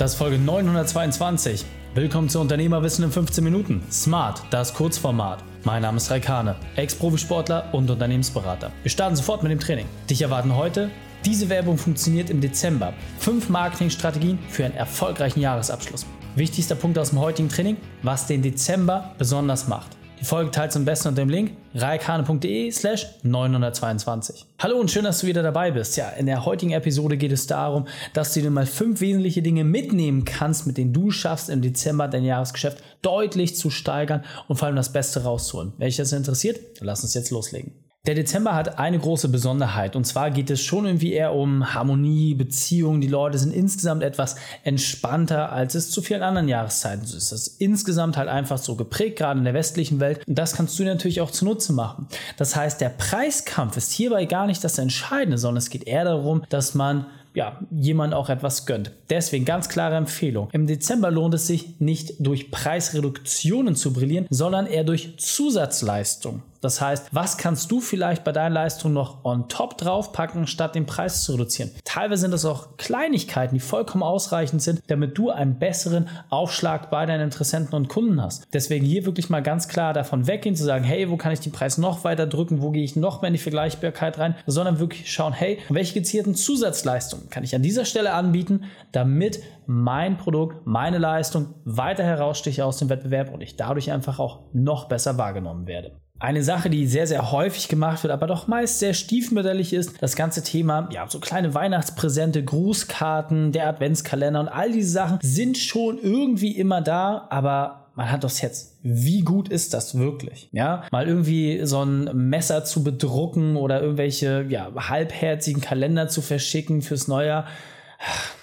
Das ist Folge 922. Willkommen zu Unternehmerwissen in 15 Minuten. Smart, das Kurzformat. Mein Name ist Raikane, Ex-Profisportler und Unternehmensberater. Wir starten sofort mit dem Training. Dich erwarten heute diese Werbung funktioniert im Dezember. Fünf Marketingstrategien für einen erfolgreichen Jahresabschluss. Wichtigster Punkt aus dem heutigen Training, was den Dezember besonders macht. Die Folge teilt am besten unter dem Link reikane.de slash 922. Hallo und schön, dass du wieder dabei bist. Ja, in der heutigen Episode geht es darum, dass du dir mal fünf wesentliche Dinge mitnehmen kannst, mit denen du schaffst, im Dezember dein Jahresgeschäft deutlich zu steigern und vor allem das Beste rauszuholen. Wenn dich das interessiert, lass uns jetzt loslegen. Der Dezember hat eine große Besonderheit und zwar geht es schon irgendwie eher um Harmonie, Beziehungen. Die Leute sind insgesamt etwas entspannter, als es zu vielen anderen Jahreszeiten so ist. Das ist insgesamt halt einfach so geprägt, gerade in der westlichen Welt. Und das kannst du natürlich auch zunutze machen. Das heißt, der Preiskampf ist hierbei gar nicht das Entscheidende, sondern es geht eher darum, dass man ja, jemand auch etwas gönnt. Deswegen ganz klare Empfehlung. Im Dezember lohnt es sich nicht durch Preisreduktionen zu brillieren, sondern eher durch Zusatzleistung. Das heißt, was kannst du vielleicht bei deiner Leistung noch on top draufpacken, statt den Preis zu reduzieren? Teilweise sind das auch Kleinigkeiten, die vollkommen ausreichend sind, damit du einen besseren Aufschlag bei deinen Interessenten und Kunden hast. Deswegen hier wirklich mal ganz klar davon weggehen, zu sagen, hey, wo kann ich den Preis noch weiter drücken, wo gehe ich noch mehr in die Vergleichbarkeit rein, sondern wirklich schauen, hey, welche gezielten Zusatzleistungen kann ich an dieser Stelle anbieten, damit mein Produkt, meine Leistung weiter heraussticht aus dem Wettbewerb und ich dadurch einfach auch noch besser wahrgenommen werde. Eine Sache, die sehr, sehr häufig gemacht wird, aber doch meist sehr stiefmütterlich ist, das ganze Thema, ja, so kleine Weihnachtspräsente, Grußkarten, der Adventskalender und all diese Sachen sind schon irgendwie immer da, aber man hat doch jetzt. Wie gut ist das wirklich? Ja, mal irgendwie so ein Messer zu bedrucken oder irgendwelche, ja, halbherzigen Kalender zu verschicken fürs Neujahr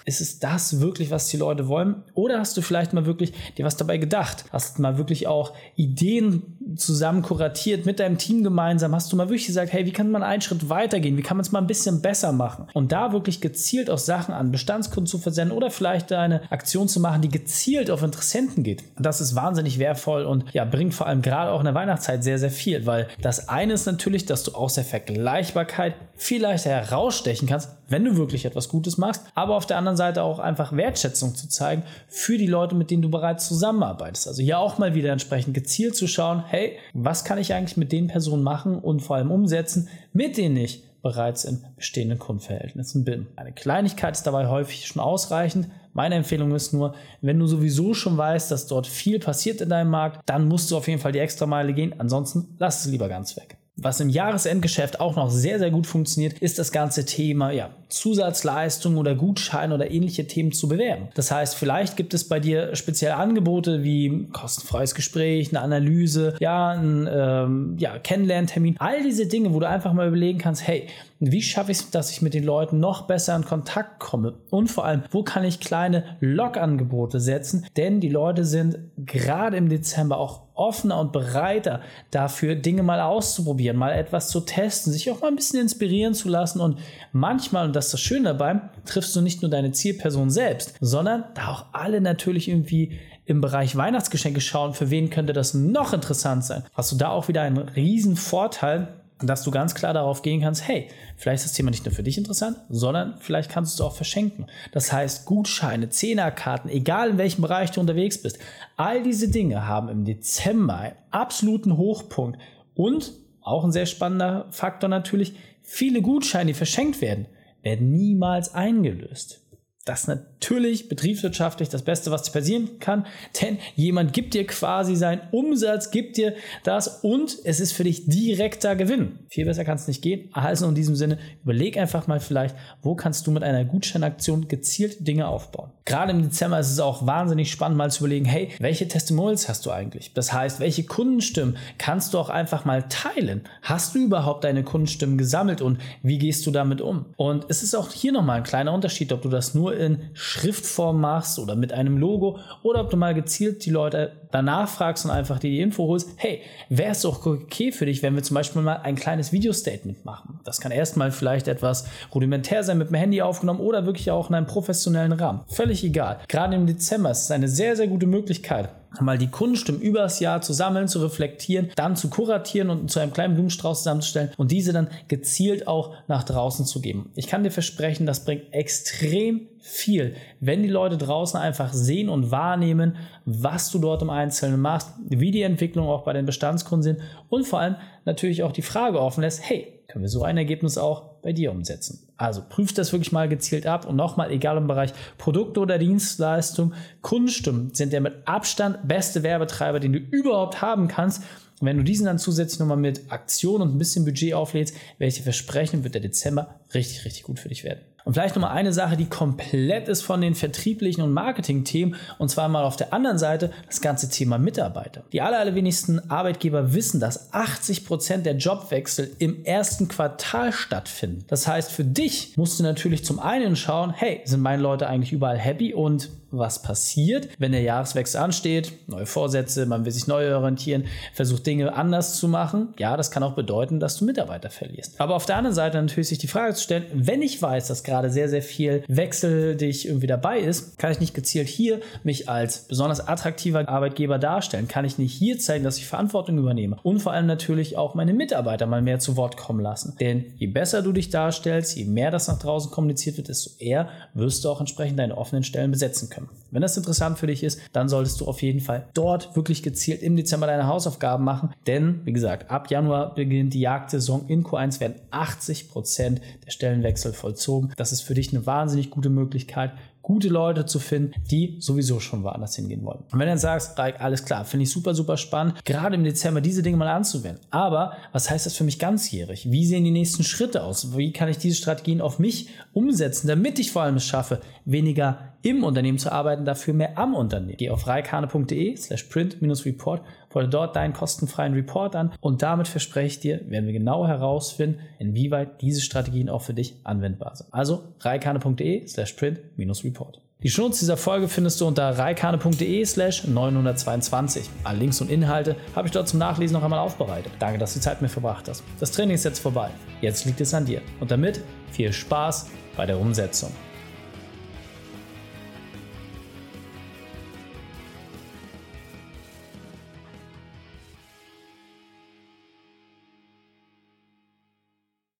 ist es das wirklich, was die Leute wollen? Oder hast du vielleicht mal wirklich dir was dabei gedacht? Hast du mal wirklich auch Ideen zusammen kuratiert mit deinem Team gemeinsam? Hast du mal wirklich gesagt, hey, wie kann man einen Schritt weitergehen? Wie kann man es mal ein bisschen besser machen? Und da wirklich gezielt auch Sachen an Bestandskunden zu versenden oder vielleicht eine Aktion zu machen, die gezielt auf Interessenten geht. Das ist wahnsinnig wertvoll und ja, bringt vor allem gerade auch in der Weihnachtszeit sehr, sehr viel, weil das eine ist natürlich, dass du aus der Vergleichbarkeit viel leichter herausstechen kannst, wenn du wirklich etwas Gutes machst, aber auf der anderen Seite auch einfach Wertschätzung zu zeigen für die Leute, mit denen du bereits zusammenarbeitest. Also hier auch mal wieder entsprechend gezielt zu schauen, hey, was kann ich eigentlich mit den Personen machen und vor allem umsetzen, mit denen ich bereits in bestehenden Kundenverhältnissen bin. Eine Kleinigkeit ist dabei häufig schon ausreichend. Meine Empfehlung ist nur, wenn du sowieso schon weißt, dass dort viel passiert in deinem Markt, dann musst du auf jeden Fall die extra Meile gehen. Ansonsten lass es lieber ganz weg. Was im Jahresendgeschäft auch noch sehr, sehr gut funktioniert, ist das ganze Thema ja, Zusatzleistungen oder Gutscheine oder ähnliche Themen zu bewerben. Das heißt, vielleicht gibt es bei dir spezielle Angebote wie kostenfreies Gespräch, eine Analyse, ja, ein ähm, ja, Kennenlerntermin, all diese Dinge, wo du einfach mal überlegen kannst, hey, wie schaffe ich es, dass ich mit den Leuten noch besser in Kontakt komme? Und vor allem, wo kann ich kleine Log-Angebote setzen? Denn die Leute sind gerade im Dezember auch offener und bereiter dafür, Dinge mal auszuprobieren, mal etwas zu testen, sich auch mal ein bisschen inspirieren zu lassen. Und manchmal, und das ist das Schöne dabei, triffst du nicht nur deine Zielperson selbst, sondern da auch alle natürlich irgendwie im Bereich Weihnachtsgeschenke schauen, für wen könnte das noch interessant sein. Hast du da auch wieder einen riesen Vorteil, dass du ganz klar darauf gehen kannst, hey, vielleicht ist das Thema nicht nur für dich interessant, sondern vielleicht kannst du es auch verschenken. Das heißt, Gutscheine, Zehnerkarten, egal in welchem Bereich du unterwegs bist, all diese Dinge haben im Dezember einen absoluten Hochpunkt und auch ein sehr spannender Faktor natürlich, viele Gutscheine, die verschenkt werden, werden niemals eingelöst. Das ist natürlich betriebswirtschaftlich das Beste, was passieren kann, denn jemand gibt dir quasi seinen Umsatz, gibt dir das und es ist für dich direkter Gewinn. Viel besser kann es nicht gehen. Also in diesem Sinne, überleg einfach mal vielleicht, wo kannst du mit einer Gutscheinaktion gezielt Dinge aufbauen. Gerade im Dezember ist es auch wahnsinnig spannend, mal zu überlegen, hey, welche Testimonials hast du eigentlich? Das heißt, welche Kundenstimmen kannst du auch einfach mal teilen? Hast du überhaupt deine Kundenstimmen gesammelt und wie gehst du damit um? Und es ist auch hier nochmal ein kleiner Unterschied, ob du das nur in Schriftform machst oder mit einem Logo oder ob du mal gezielt die Leute danach fragst und einfach dir die Info holst, hey, wäre es doch okay für dich, wenn wir zum Beispiel mal ein kleines Video-Statement machen? Das kann erstmal vielleicht etwas rudimentär sein, mit dem Handy aufgenommen oder wirklich auch in einem professionellen Rahmen. Völlig egal. Gerade im Dezember ist es eine sehr, sehr gute Möglichkeit, mal die Kunststimmen übers Jahr zu sammeln, zu reflektieren, dann zu kuratieren und zu einem kleinen Blumenstrauß zusammenzustellen und diese dann gezielt auch nach draußen zu geben. Ich kann dir versprechen, das bringt extrem viel, wenn die Leute draußen einfach sehen und wahrnehmen, was du dort im Einzelnen machst, wie die Entwicklung auch bei den Bestandskunden sind und vor allem natürlich auch die Frage offen lässt, hey, können wir so ein Ergebnis auch bei dir umsetzen. Also prüf das wirklich mal gezielt ab und nochmal, egal im Bereich Produkte oder Dienstleistung, Kundenstimmen sind der mit Abstand beste Werbetreiber, den du überhaupt haben kannst. Und wenn du diesen dann zusätzlich nochmal mit Aktion und ein bisschen Budget auflädst, welche versprechen, wird der Dezember richtig, richtig gut für dich werden. Und vielleicht nochmal eine Sache, die komplett ist von den vertrieblichen und Marketing-Themen, und zwar mal auf der anderen Seite das ganze Thema Mitarbeiter. Die aller, allerwenigsten Arbeitgeber wissen, dass 80 Prozent der Jobwechsel im ersten Quartal stattfinden. Das heißt, für dich musst du natürlich zum einen schauen, hey, sind meine Leute eigentlich überall happy und was passiert, wenn der Jahreswechsel ansteht, neue Vorsätze, man will sich neu orientieren, versucht Dinge anders zu machen. Ja, das kann auch bedeuten, dass du Mitarbeiter verlierst. Aber auf der anderen Seite natürlich sich die Frage zu stellen, wenn ich weiß, dass gerade sehr, sehr viel Wechsel dich irgendwie dabei ist, kann ich nicht gezielt hier mich als besonders attraktiver Arbeitgeber darstellen? Kann ich nicht hier zeigen, dass ich Verantwortung übernehme? Und vor allem natürlich auch meine Mitarbeiter mal mehr zu Wort kommen lassen. Denn je besser du dich darstellst, je mehr das nach draußen kommuniziert wird, desto eher wirst du auch entsprechend deine offenen Stellen besetzen können können. Wenn das interessant für dich ist, dann solltest du auf jeden Fall dort wirklich gezielt im Dezember deine Hausaufgaben machen, denn wie gesagt, ab Januar beginnt die Jagdsaison. In Q1 werden 80 Prozent der Stellenwechsel vollzogen. Das ist für dich eine wahnsinnig gute Möglichkeit, gute Leute zu finden, die sowieso schon woanders hingehen wollen. Und wenn du dann sagst, Raik, alles klar, finde ich super, super spannend, gerade im Dezember diese Dinge mal anzuwenden. Aber was heißt das für mich ganzjährig? Wie sehen die nächsten Schritte aus? Wie kann ich diese Strategien auf mich umsetzen, damit ich vor allem es schaffe, weniger im Unternehmen zu arbeiten, dafür mehr am Unternehmen. Geh auf reikane.de slash print-report, fordere dort deinen kostenfreien Report an und damit verspreche ich dir, werden wir genau herausfinden, inwieweit diese Strategien auch für dich anwendbar sind. Also reikane.de slash print-report. Die Schnurz dieser Folge findest du unter reikane.de slash 922. Alle Links und Inhalte habe ich dort zum Nachlesen noch einmal aufbereitet. Danke, dass du die Zeit mit verbracht hast. Das Training ist jetzt vorbei. Jetzt liegt es an dir. Und damit viel Spaß bei der Umsetzung.